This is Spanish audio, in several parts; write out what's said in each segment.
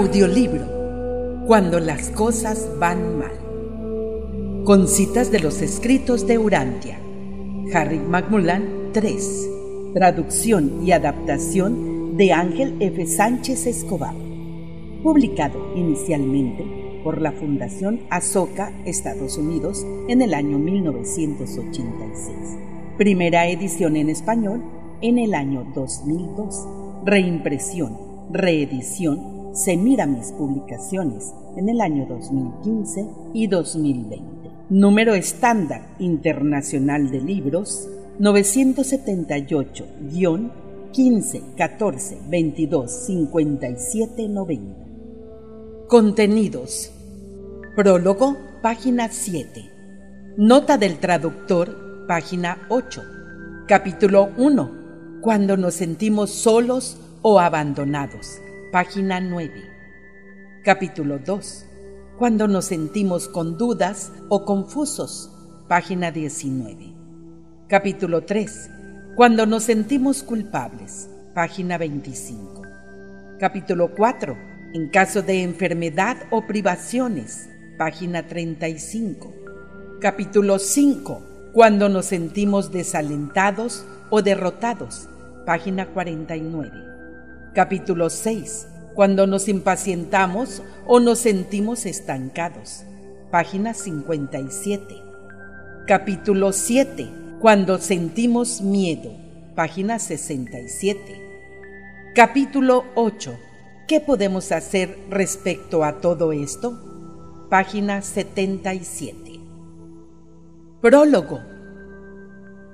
Audiolibro. Cuando las cosas van mal. Con citas de los escritos de Urantia. Harry Macmullan 3. Traducción y adaptación de Ángel F. Sánchez Escobar. Publicado inicialmente por la Fundación Azoka, Estados Unidos, en el año 1986. Primera edición en español en el año 2002. Reimpresión, reedición se mira mis publicaciones en el año 2015 y 2020. Número estándar internacional de libros 978-15 14 22 57 90. Contenidos. Prólogo, página 7. Nota del traductor, página 8. Capítulo 1. Cuando nos sentimos solos o abandonados página 9. Capítulo 2. Cuando nos sentimos con dudas o confusos, página 19. Capítulo 3. Cuando nos sentimos culpables, página 25. Capítulo 4. En caso de enfermedad o privaciones, página 35. Capítulo 5. Cuando nos sentimos desalentados o derrotados, página 49. Capítulo 6. Cuando nos impacientamos o nos sentimos estancados. Página 57. Capítulo 7. Cuando sentimos miedo. Página 67. Capítulo 8. ¿Qué podemos hacer respecto a todo esto? Página 77. Prólogo.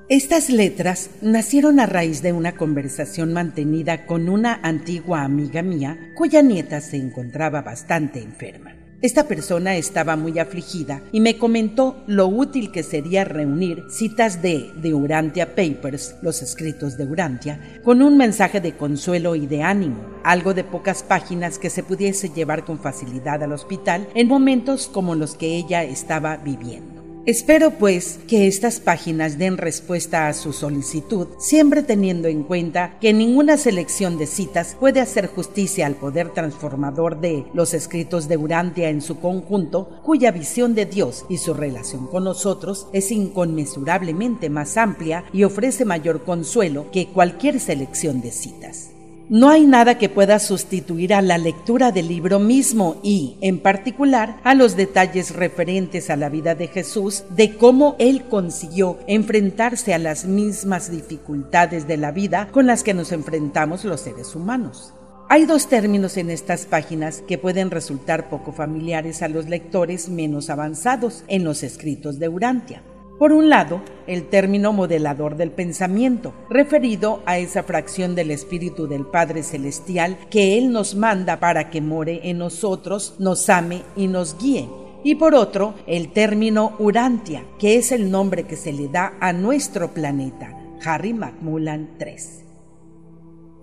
Estas letras nacieron a raíz de una conversación mantenida con una antigua amiga mía cuya nieta se encontraba bastante enferma. Esta persona estaba muy afligida y me comentó lo útil que sería reunir citas de The Urantia Papers, los escritos de Urantia, con un mensaje de consuelo y de ánimo, algo de pocas páginas que se pudiese llevar con facilidad al hospital en momentos como los que ella estaba viviendo. Espero pues que estas páginas den respuesta a su solicitud, siempre teniendo en cuenta que ninguna selección de citas puede hacer justicia al poder transformador de los escritos de Urantia en su conjunto, cuya visión de Dios y su relación con nosotros es inconmensurablemente más amplia y ofrece mayor consuelo que cualquier selección de citas. No hay nada que pueda sustituir a la lectura del libro mismo y, en particular, a los detalles referentes a la vida de Jesús, de cómo Él consiguió enfrentarse a las mismas dificultades de la vida con las que nos enfrentamos los seres humanos. Hay dos términos en estas páginas que pueden resultar poco familiares a los lectores menos avanzados en los escritos de Urantia. Por un lado, el término modelador del pensamiento, referido a esa fracción del Espíritu del Padre Celestial que Él nos manda para que more en nosotros, nos ame y nos guíe. Y por otro, el término Urantia, que es el nombre que se le da a nuestro planeta, Harry Macmullan III.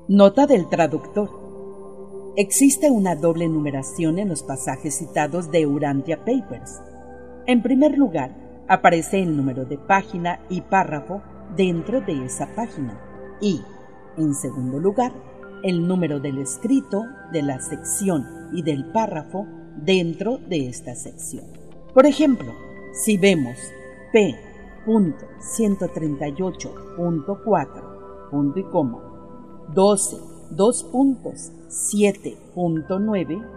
Nota del traductor. Existe una doble numeración en los pasajes citados de Urantia Papers. En primer lugar, aparece el número de página y párrafo dentro de esa página y, en segundo lugar, el número del escrito, de la sección y del párrafo dentro de esta sección. Por ejemplo, si vemos P.138.4 punto y coma 12 2 puntos 7.9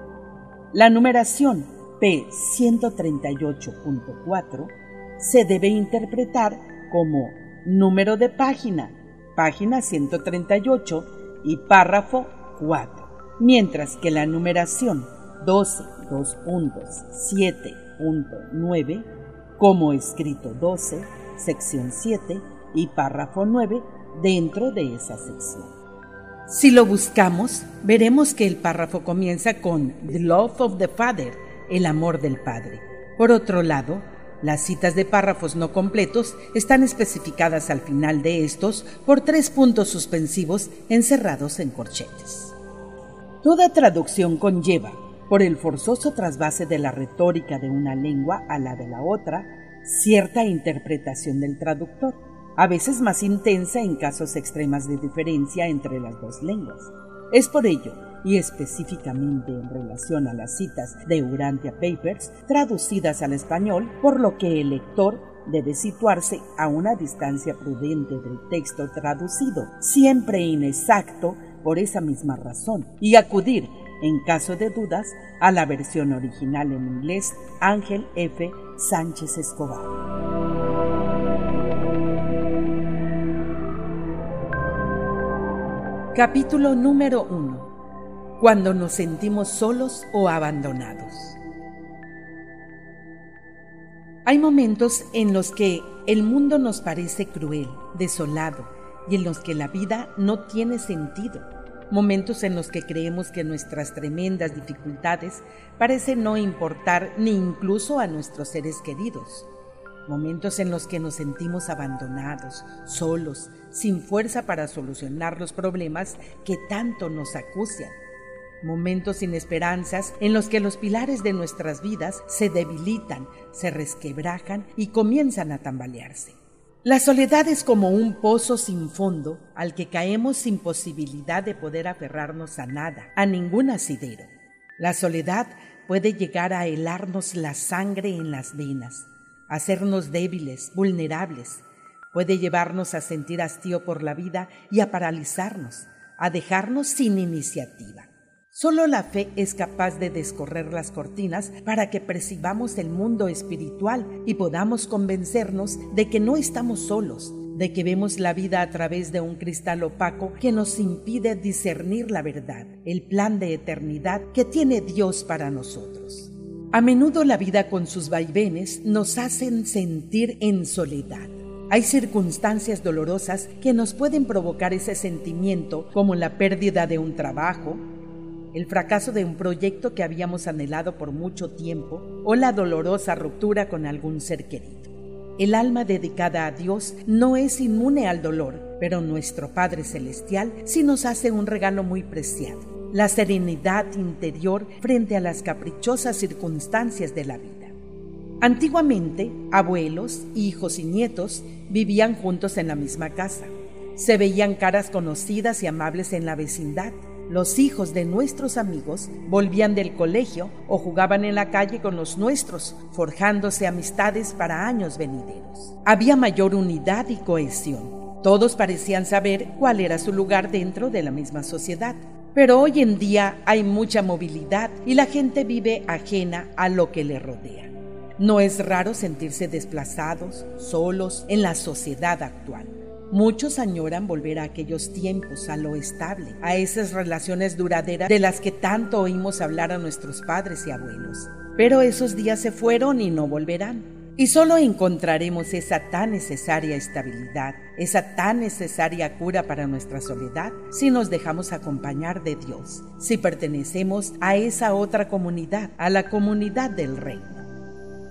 la numeración P138.4 se debe interpretar como número de página, página 138 y párrafo 4, mientras que la numeración 12, 7.9, como escrito 12, sección 7 y párrafo 9 dentro de esa sección. Si lo buscamos, veremos que el párrafo comienza con The Love of the Father, el amor del Padre. Por otro lado, las citas de párrafos no completos están especificadas al final de estos por tres puntos suspensivos encerrados en corchetes. Toda traducción conlleva, por el forzoso trasvase de la retórica de una lengua a la de la otra, cierta interpretación del traductor, a veces más intensa en casos extremas de diferencia entre las dos lenguas. Es por ello y específicamente en relación a las citas de Urantia Papers traducidas al español, por lo que el lector debe situarse a una distancia prudente del texto traducido, siempre inexacto por esa misma razón, y acudir, en caso de dudas, a la versión original en inglés Ángel F. Sánchez Escobar. Capítulo número 1. Cuando nos sentimos solos o abandonados. Hay momentos en los que el mundo nos parece cruel, desolado, y en los que la vida no tiene sentido. Momentos en los que creemos que nuestras tremendas dificultades parecen no importar ni incluso a nuestros seres queridos. Momentos en los que nos sentimos abandonados, solos, sin fuerza para solucionar los problemas que tanto nos acucian momentos sin esperanzas en los que los pilares de nuestras vidas se debilitan, se resquebrajan y comienzan a tambalearse. La soledad es como un pozo sin fondo al que caemos sin posibilidad de poder aferrarnos a nada, a ningún asidero. La soledad puede llegar a helarnos la sangre en las venas, hacernos débiles, vulnerables. Puede llevarnos a sentir hastío por la vida y a paralizarnos, a dejarnos sin iniciativa. Solo la fe es capaz de descorrer las cortinas para que percibamos el mundo espiritual y podamos convencernos de que no estamos solos, de que vemos la vida a través de un cristal opaco que nos impide discernir la verdad, el plan de eternidad que tiene Dios para nosotros. A menudo la vida con sus vaivenes nos hacen sentir en soledad. Hay circunstancias dolorosas que nos pueden provocar ese sentimiento como la pérdida de un trabajo, el fracaso de un proyecto que habíamos anhelado por mucho tiempo o la dolorosa ruptura con algún ser querido. El alma dedicada a Dios no es inmune al dolor, pero nuestro Padre Celestial sí nos hace un regalo muy preciado, la serenidad interior frente a las caprichosas circunstancias de la vida. Antiguamente, abuelos, hijos y nietos vivían juntos en la misma casa. Se veían caras conocidas y amables en la vecindad los hijos de nuestros amigos volvían del colegio o jugaban en la calle con los nuestros, forjándose amistades para años venideros. Había mayor unidad y cohesión. Todos parecían saber cuál era su lugar dentro de la misma sociedad. Pero hoy en día hay mucha movilidad y la gente vive ajena a lo que le rodea. No es raro sentirse desplazados, solos en la sociedad actual. Muchos añoran volver a aquellos tiempos, a lo estable, a esas relaciones duraderas de las que tanto oímos hablar a nuestros padres y abuelos. Pero esos días se fueron y no volverán. Y solo encontraremos esa tan necesaria estabilidad, esa tan necesaria cura para nuestra soledad, si nos dejamos acompañar de Dios, si pertenecemos a esa otra comunidad, a la comunidad del reino.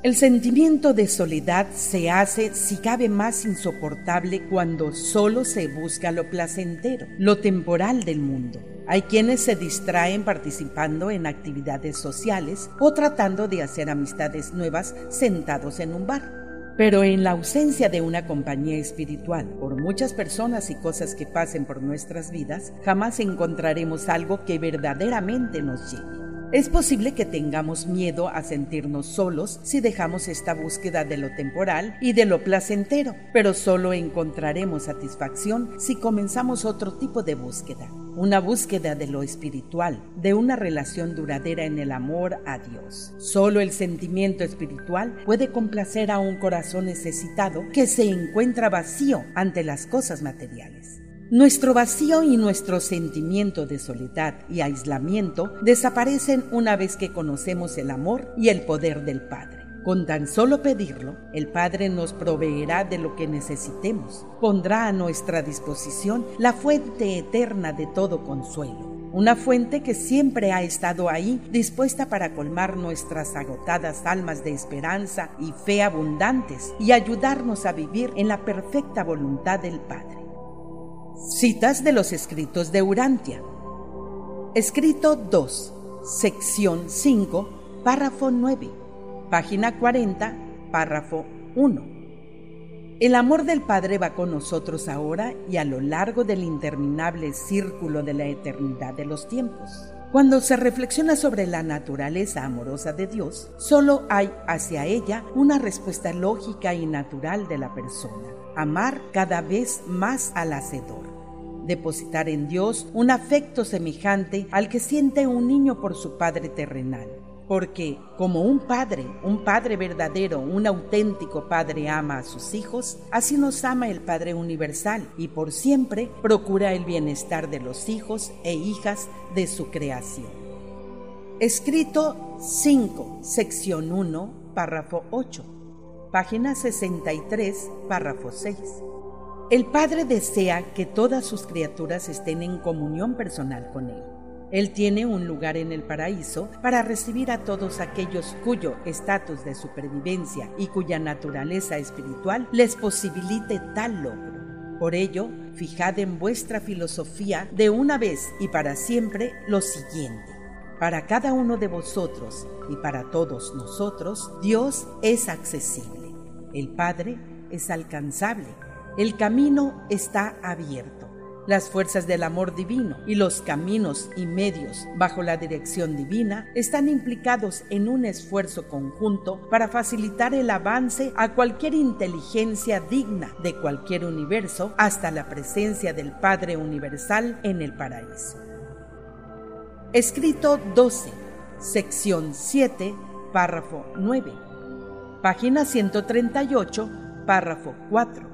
El sentimiento de soledad se hace, si cabe, más insoportable cuando solo se busca lo placentero, lo temporal del mundo. Hay quienes se distraen participando en actividades sociales o tratando de hacer amistades nuevas sentados en un bar. Pero en la ausencia de una compañía espiritual, por muchas personas y cosas que pasen por nuestras vidas, jamás encontraremos algo que verdaderamente nos llene. Es posible que tengamos miedo a sentirnos solos si dejamos esta búsqueda de lo temporal y de lo placentero, pero solo encontraremos satisfacción si comenzamos otro tipo de búsqueda, una búsqueda de lo espiritual, de una relación duradera en el amor a Dios. Solo el sentimiento espiritual puede complacer a un corazón necesitado que se encuentra vacío ante las cosas materiales. Nuestro vacío y nuestro sentimiento de soledad y aislamiento desaparecen una vez que conocemos el amor y el poder del Padre. Con tan solo pedirlo, el Padre nos proveerá de lo que necesitemos. Pondrá a nuestra disposición la fuente eterna de todo consuelo. Una fuente que siempre ha estado ahí, dispuesta para colmar nuestras agotadas almas de esperanza y fe abundantes y ayudarnos a vivir en la perfecta voluntad del Padre. Citas de los escritos de Urantia. Escrito 2, sección 5, párrafo 9, página 40, párrafo 1. El amor del Padre va con nosotros ahora y a lo largo del interminable círculo de la eternidad de los tiempos. Cuando se reflexiona sobre la naturaleza amorosa de Dios, solo hay hacia ella una respuesta lógica y natural de la persona, amar cada vez más al Hacedor depositar en Dios un afecto semejante al que siente un niño por su padre terrenal. Porque como un padre, un padre verdadero, un auténtico padre ama a sus hijos, así nos ama el Padre Universal y por siempre procura el bienestar de los hijos e hijas de su creación. Escrito 5, sección 1, párrafo 8, página 63, párrafo 6. El Padre desea que todas sus criaturas estén en comunión personal con Él. Él tiene un lugar en el paraíso para recibir a todos aquellos cuyo estatus de supervivencia y cuya naturaleza espiritual les posibilite tal logro. Por ello, fijad en vuestra filosofía de una vez y para siempre lo siguiente. Para cada uno de vosotros y para todos nosotros, Dios es accesible. El Padre es alcanzable el camino está abierto. Las fuerzas del amor divino y los caminos y medios bajo la dirección divina están implicados en un esfuerzo conjunto para facilitar el avance a cualquier inteligencia digna de cualquier universo hasta la presencia del Padre Universal en el paraíso. Escrito 12, sección 7, párrafo 9, página 138, párrafo 4.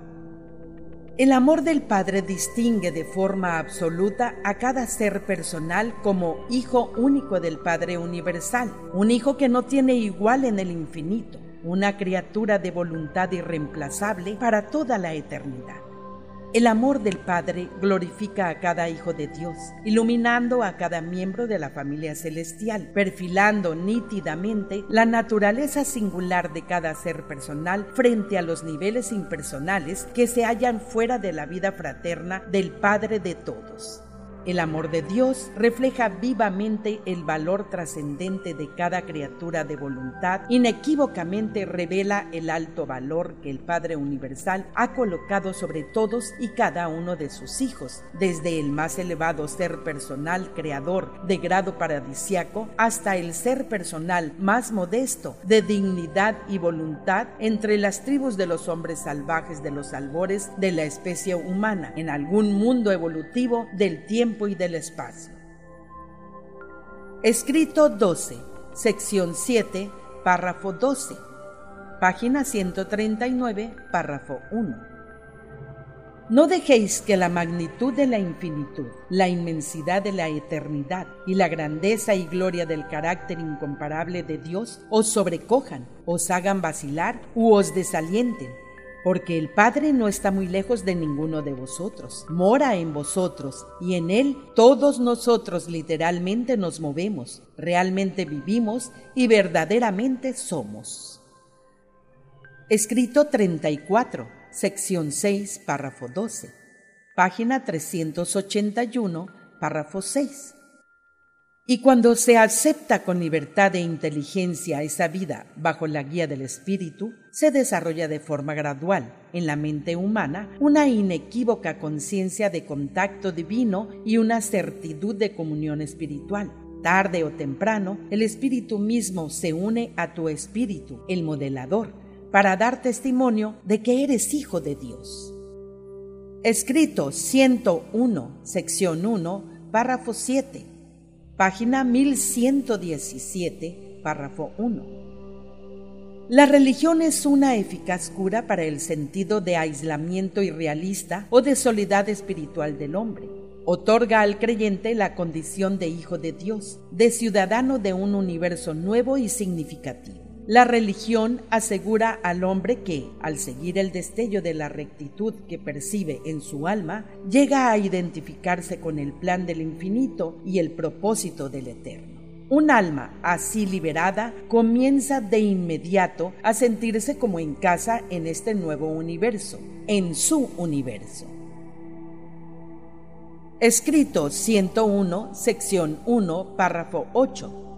El amor del Padre distingue de forma absoluta a cada ser personal como hijo único del Padre Universal, un hijo que no tiene igual en el infinito, una criatura de voluntad irreemplazable para toda la eternidad. El amor del Padre glorifica a cada hijo de Dios, iluminando a cada miembro de la familia celestial, perfilando nítidamente la naturaleza singular de cada ser personal frente a los niveles impersonales que se hallan fuera de la vida fraterna del Padre de todos. El amor de Dios refleja vivamente el valor trascendente de cada criatura de voluntad, inequívocamente revela el alto valor que el Padre Universal ha colocado sobre todos y cada uno de sus hijos, desde el más elevado ser personal creador de grado paradisiaco hasta el ser personal más modesto de dignidad y voluntad entre las tribus de los hombres salvajes de los albores de la especie humana. En algún mundo evolutivo del y del espacio. Escrito 12, sección 7, párrafo 12, página 139, párrafo 1. No dejéis que la magnitud de la infinitud, la inmensidad de la eternidad y la grandeza y gloria del carácter incomparable de Dios os sobrecojan, os hagan vacilar u os desalienten porque el Padre no está muy lejos de ninguno de vosotros, mora en vosotros y en Él todos nosotros literalmente nos movemos, realmente vivimos y verdaderamente somos. Escrito 34, sección 6, párrafo 12, página 381, párrafo 6. Y cuando se acepta con libertad e inteligencia esa vida bajo la guía del Espíritu, se desarrolla de forma gradual en la mente humana una inequívoca conciencia de contacto divino y una certitud de comunión espiritual. Tarde o temprano, el Espíritu mismo se une a tu Espíritu, el modelador, para dar testimonio de que eres hijo de Dios. Escrito 101, sección 1, párrafo 7 página 1117, párrafo 1. La religión es una eficaz cura para el sentido de aislamiento irrealista o de soledad espiritual del hombre. Otorga al creyente la condición de hijo de Dios, de ciudadano de un universo nuevo y significativo. La religión asegura al hombre que, al seguir el destello de la rectitud que percibe en su alma, llega a identificarse con el plan del infinito y el propósito del eterno. Un alma así liberada comienza de inmediato a sentirse como en casa en este nuevo universo, en su universo. Escrito 101, sección 1, párrafo 8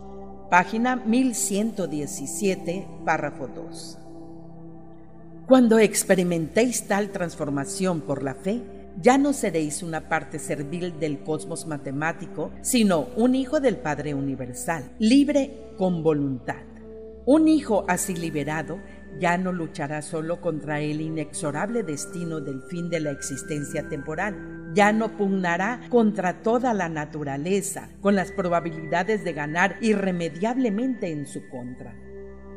página 1117, párrafo 2. Cuando experimentéis tal transformación por la fe, Ya no seréis una parte servil del cosmos matemático, sino un hijo del Padre Universal, libre con voluntad. Un hijo así liberado ya no luchará solo contra el inexorable destino del fin de la existencia temporal, ya no pugnará contra toda la naturaleza con las probabilidades de ganar irremediablemente en su contra.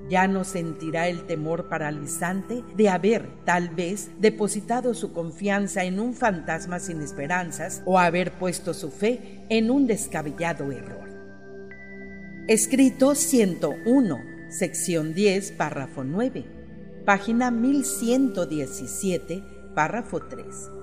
Ya no sentirá el temor paralizante de haber, tal vez, depositado su confianza en un fantasma sin esperanzas o haber puesto su fe en un descabellado error. Escrito 101, sección 10, párrafo 9, página 1117, párrafo 3.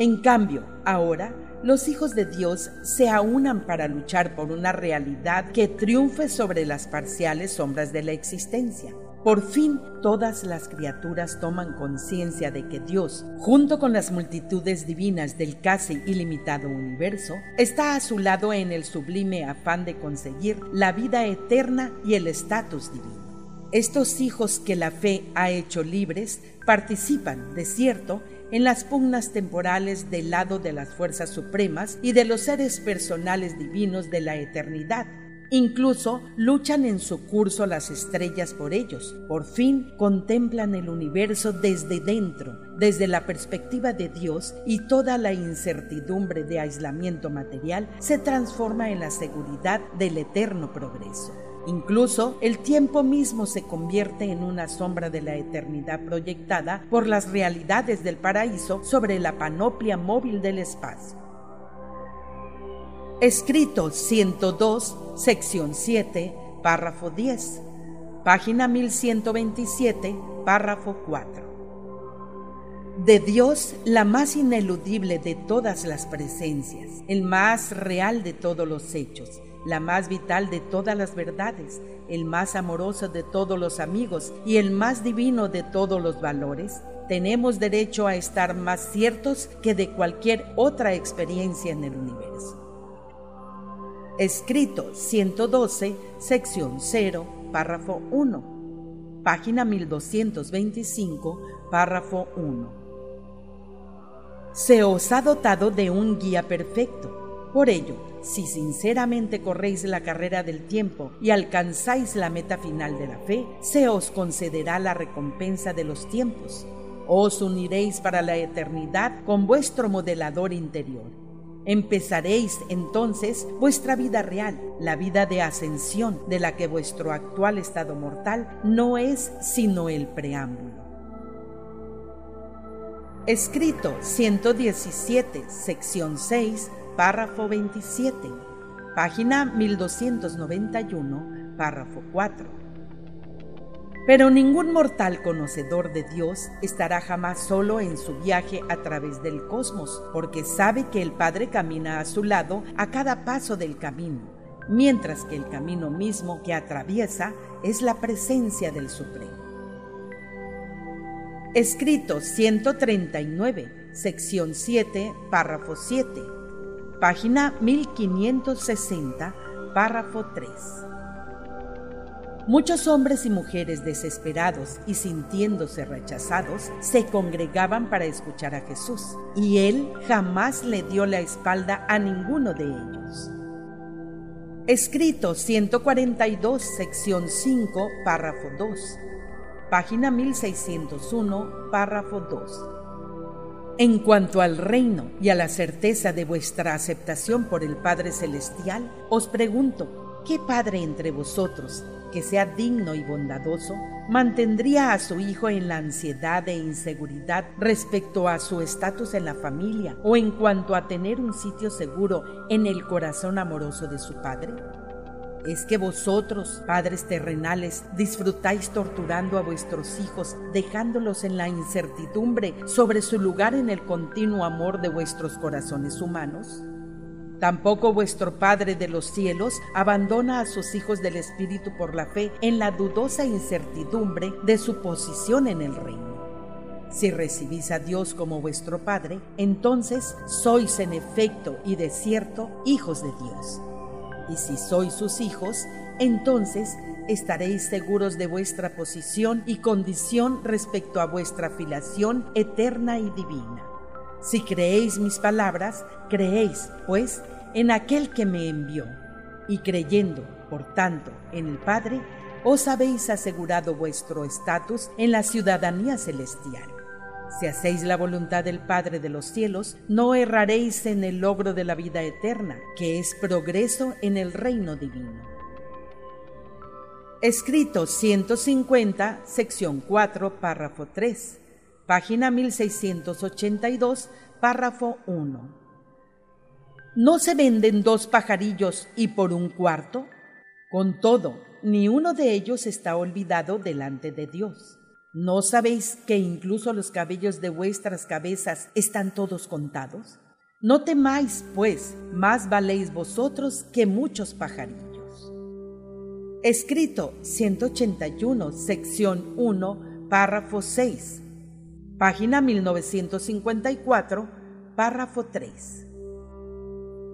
En cambio, ahora los hijos de Dios se aunan para luchar por una realidad que triunfe sobre las parciales sombras de la existencia. Por fin todas las criaturas toman conciencia de que Dios, junto con las multitudes divinas del casi ilimitado universo, está a su lado en el sublime afán de conseguir la vida eterna y el estatus divino. Estos hijos que la fe ha hecho libres participan, de cierto, en las pugnas temporales del lado de las fuerzas supremas y de los seres personales divinos de la eternidad. Incluso luchan en su curso las estrellas por ellos. Por fin contemplan el universo desde dentro, desde la perspectiva de Dios y toda la incertidumbre de aislamiento material se transforma en la seguridad del eterno progreso. Incluso el tiempo mismo se convierte en una sombra de la eternidad proyectada por las realidades del paraíso sobre la panoplia móvil del espacio. Escrito 102, sección 7, párrafo 10, página 1127, párrafo 4. De Dios, la más ineludible de todas las presencias, el más real de todos los hechos, la más vital de todas las verdades, el más amoroso de todos los amigos y el más divino de todos los valores, tenemos derecho a estar más ciertos que de cualquier otra experiencia en el universo. Escrito 112, sección 0, párrafo 1, página 1225, párrafo 1. Se os ha dotado de un guía perfecto. Por ello, si sinceramente corréis la carrera del tiempo y alcanzáis la meta final de la fe, se os concederá la recompensa de los tiempos. Os uniréis para la eternidad con vuestro modelador interior. Empezaréis entonces vuestra vida real, la vida de ascensión de la que vuestro actual estado mortal no es sino el preámbulo. Escrito 117, sección 6, párrafo 27, página 1291, párrafo 4. Pero ningún mortal conocedor de Dios estará jamás solo en su viaje a través del cosmos, porque sabe que el Padre camina a su lado a cada paso del camino, mientras que el camino mismo que atraviesa es la presencia del Supremo. Escrito 139, sección 7, párrafo 7 página 1560, párrafo 3. Muchos hombres y mujeres desesperados y sintiéndose rechazados se congregaban para escuchar a Jesús, y él jamás le dio la espalda a ninguno de ellos. Escrito 142, sección 5, párrafo 2, página 1601, párrafo 2. En cuanto al reino y a la certeza de vuestra aceptación por el Padre Celestial, os pregunto, ¿qué Padre entre vosotros, que sea digno y bondadoso, mantendría a su hijo en la ansiedad e inseguridad respecto a su estatus en la familia o en cuanto a tener un sitio seguro en el corazón amoroso de su Padre? Es que vosotros, padres terrenales, disfrutáis torturando a vuestros hijos, dejándolos en la incertidumbre sobre su lugar en el continuo amor de vuestros corazones humanos? Tampoco vuestro Padre de los cielos abandona a sus hijos del Espíritu por la fe en la dudosa incertidumbre de su posición en el reino. Si recibís a Dios como vuestro Padre, entonces sois en efecto y de cierto hijos de Dios y si sois sus hijos, entonces estaréis seguros de vuestra posición y condición respecto a vuestra filiación eterna y divina. Si creéis mis palabras, creéis, pues, en aquel que me envió. Y creyendo, por tanto, en el Padre, os habéis asegurado vuestro estatus en la ciudadanía celestial. Si hacéis la voluntad del Padre de los cielos, no erraréis en el logro de la vida eterna, que es progreso en el reino divino. Escrito 150, sección 4, párrafo 3, página 1682, párrafo 1. ¿No se venden dos pajarillos y por un cuarto? Con todo, ni uno de ellos está olvidado delante de Dios. ¿No sabéis que incluso los cabellos de vuestras cabezas están todos contados? No temáis, pues, más valéis vosotros que muchos pajarillos. Escrito 181, sección 1, párrafo 6, página 1954, párrafo 3.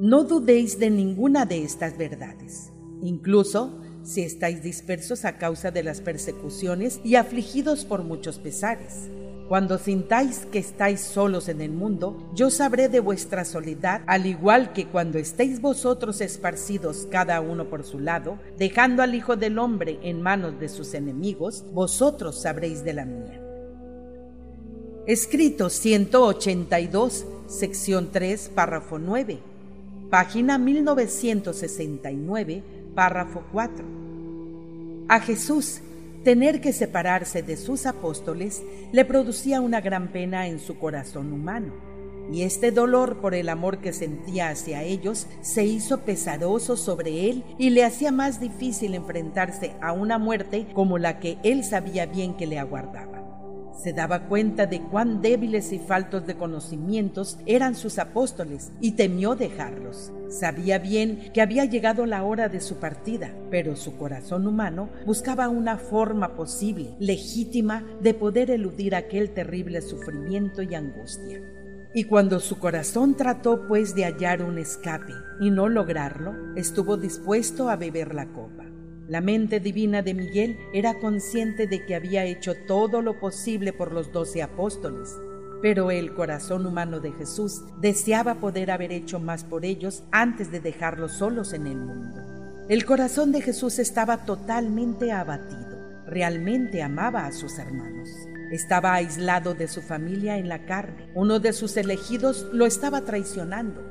No dudéis de ninguna de estas verdades, incluso si estáis dispersos a causa de las persecuciones y afligidos por muchos pesares. Cuando sintáis que estáis solos en el mundo, yo sabré de vuestra soledad, al igual que cuando estéis vosotros esparcidos cada uno por su lado, dejando al Hijo del Hombre en manos de sus enemigos, vosotros sabréis de la mía. Escrito 182, sección 3, párrafo 9, página 1969, párrafo 4. A Jesús, tener que separarse de sus apóstoles le producía una gran pena en su corazón humano, y este dolor por el amor que sentía hacia ellos se hizo pesaroso sobre él y le hacía más difícil enfrentarse a una muerte como la que él sabía bien que le aguardaba. Se daba cuenta de cuán débiles y faltos de conocimientos eran sus apóstoles y temió dejarlos. Sabía bien que había llegado la hora de su partida, pero su corazón humano buscaba una forma posible, legítima, de poder eludir aquel terrible sufrimiento y angustia. Y cuando su corazón trató pues de hallar un escape y no lograrlo, estuvo dispuesto a beber la copa. La mente divina de Miguel era consciente de que había hecho todo lo posible por los doce apóstoles, pero el corazón humano de Jesús deseaba poder haber hecho más por ellos antes de dejarlos solos en el mundo. El corazón de Jesús estaba totalmente abatido, realmente amaba a sus hermanos. Estaba aislado de su familia en la carne. Uno de sus elegidos lo estaba traicionando.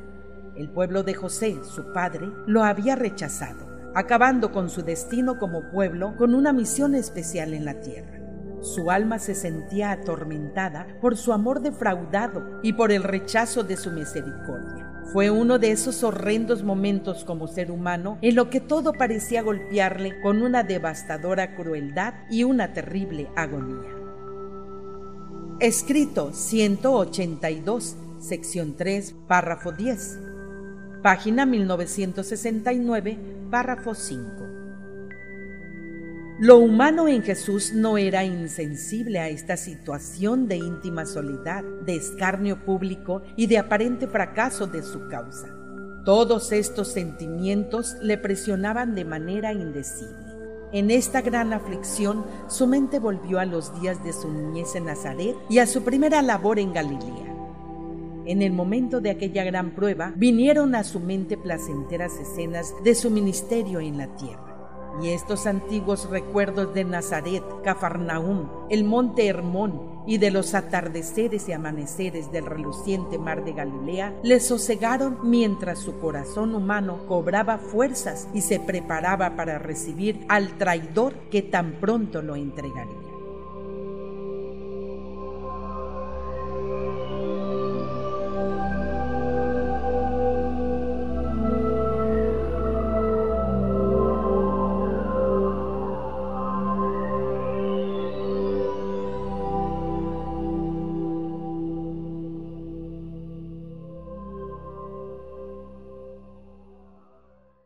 El pueblo de José, su padre, lo había rechazado acabando con su destino como pueblo con una misión especial en la tierra. Su alma se sentía atormentada por su amor defraudado y por el rechazo de su misericordia. Fue uno de esos horrendos momentos como ser humano en lo que todo parecía golpearle con una devastadora crueldad y una terrible agonía. Escrito 182, sección 3, párrafo 10. Página 1969 Párrafo 5. Lo humano en Jesús no era insensible a esta situación de íntima soledad, de escarnio público y de aparente fracaso de su causa. Todos estos sentimientos le presionaban de manera indecible. En esta gran aflicción, su mente volvió a los días de su niñez en Nazaret y a su primera labor en Galilea. En el momento de aquella gran prueba, vinieron a su mente placenteras escenas de su ministerio en la tierra. Y estos antiguos recuerdos de Nazaret, Cafarnaúm, el monte Hermón y de los atardeceres y amaneceres del reluciente mar de Galilea le sosegaron mientras su corazón humano cobraba fuerzas y se preparaba para recibir al traidor que tan pronto lo entregaría.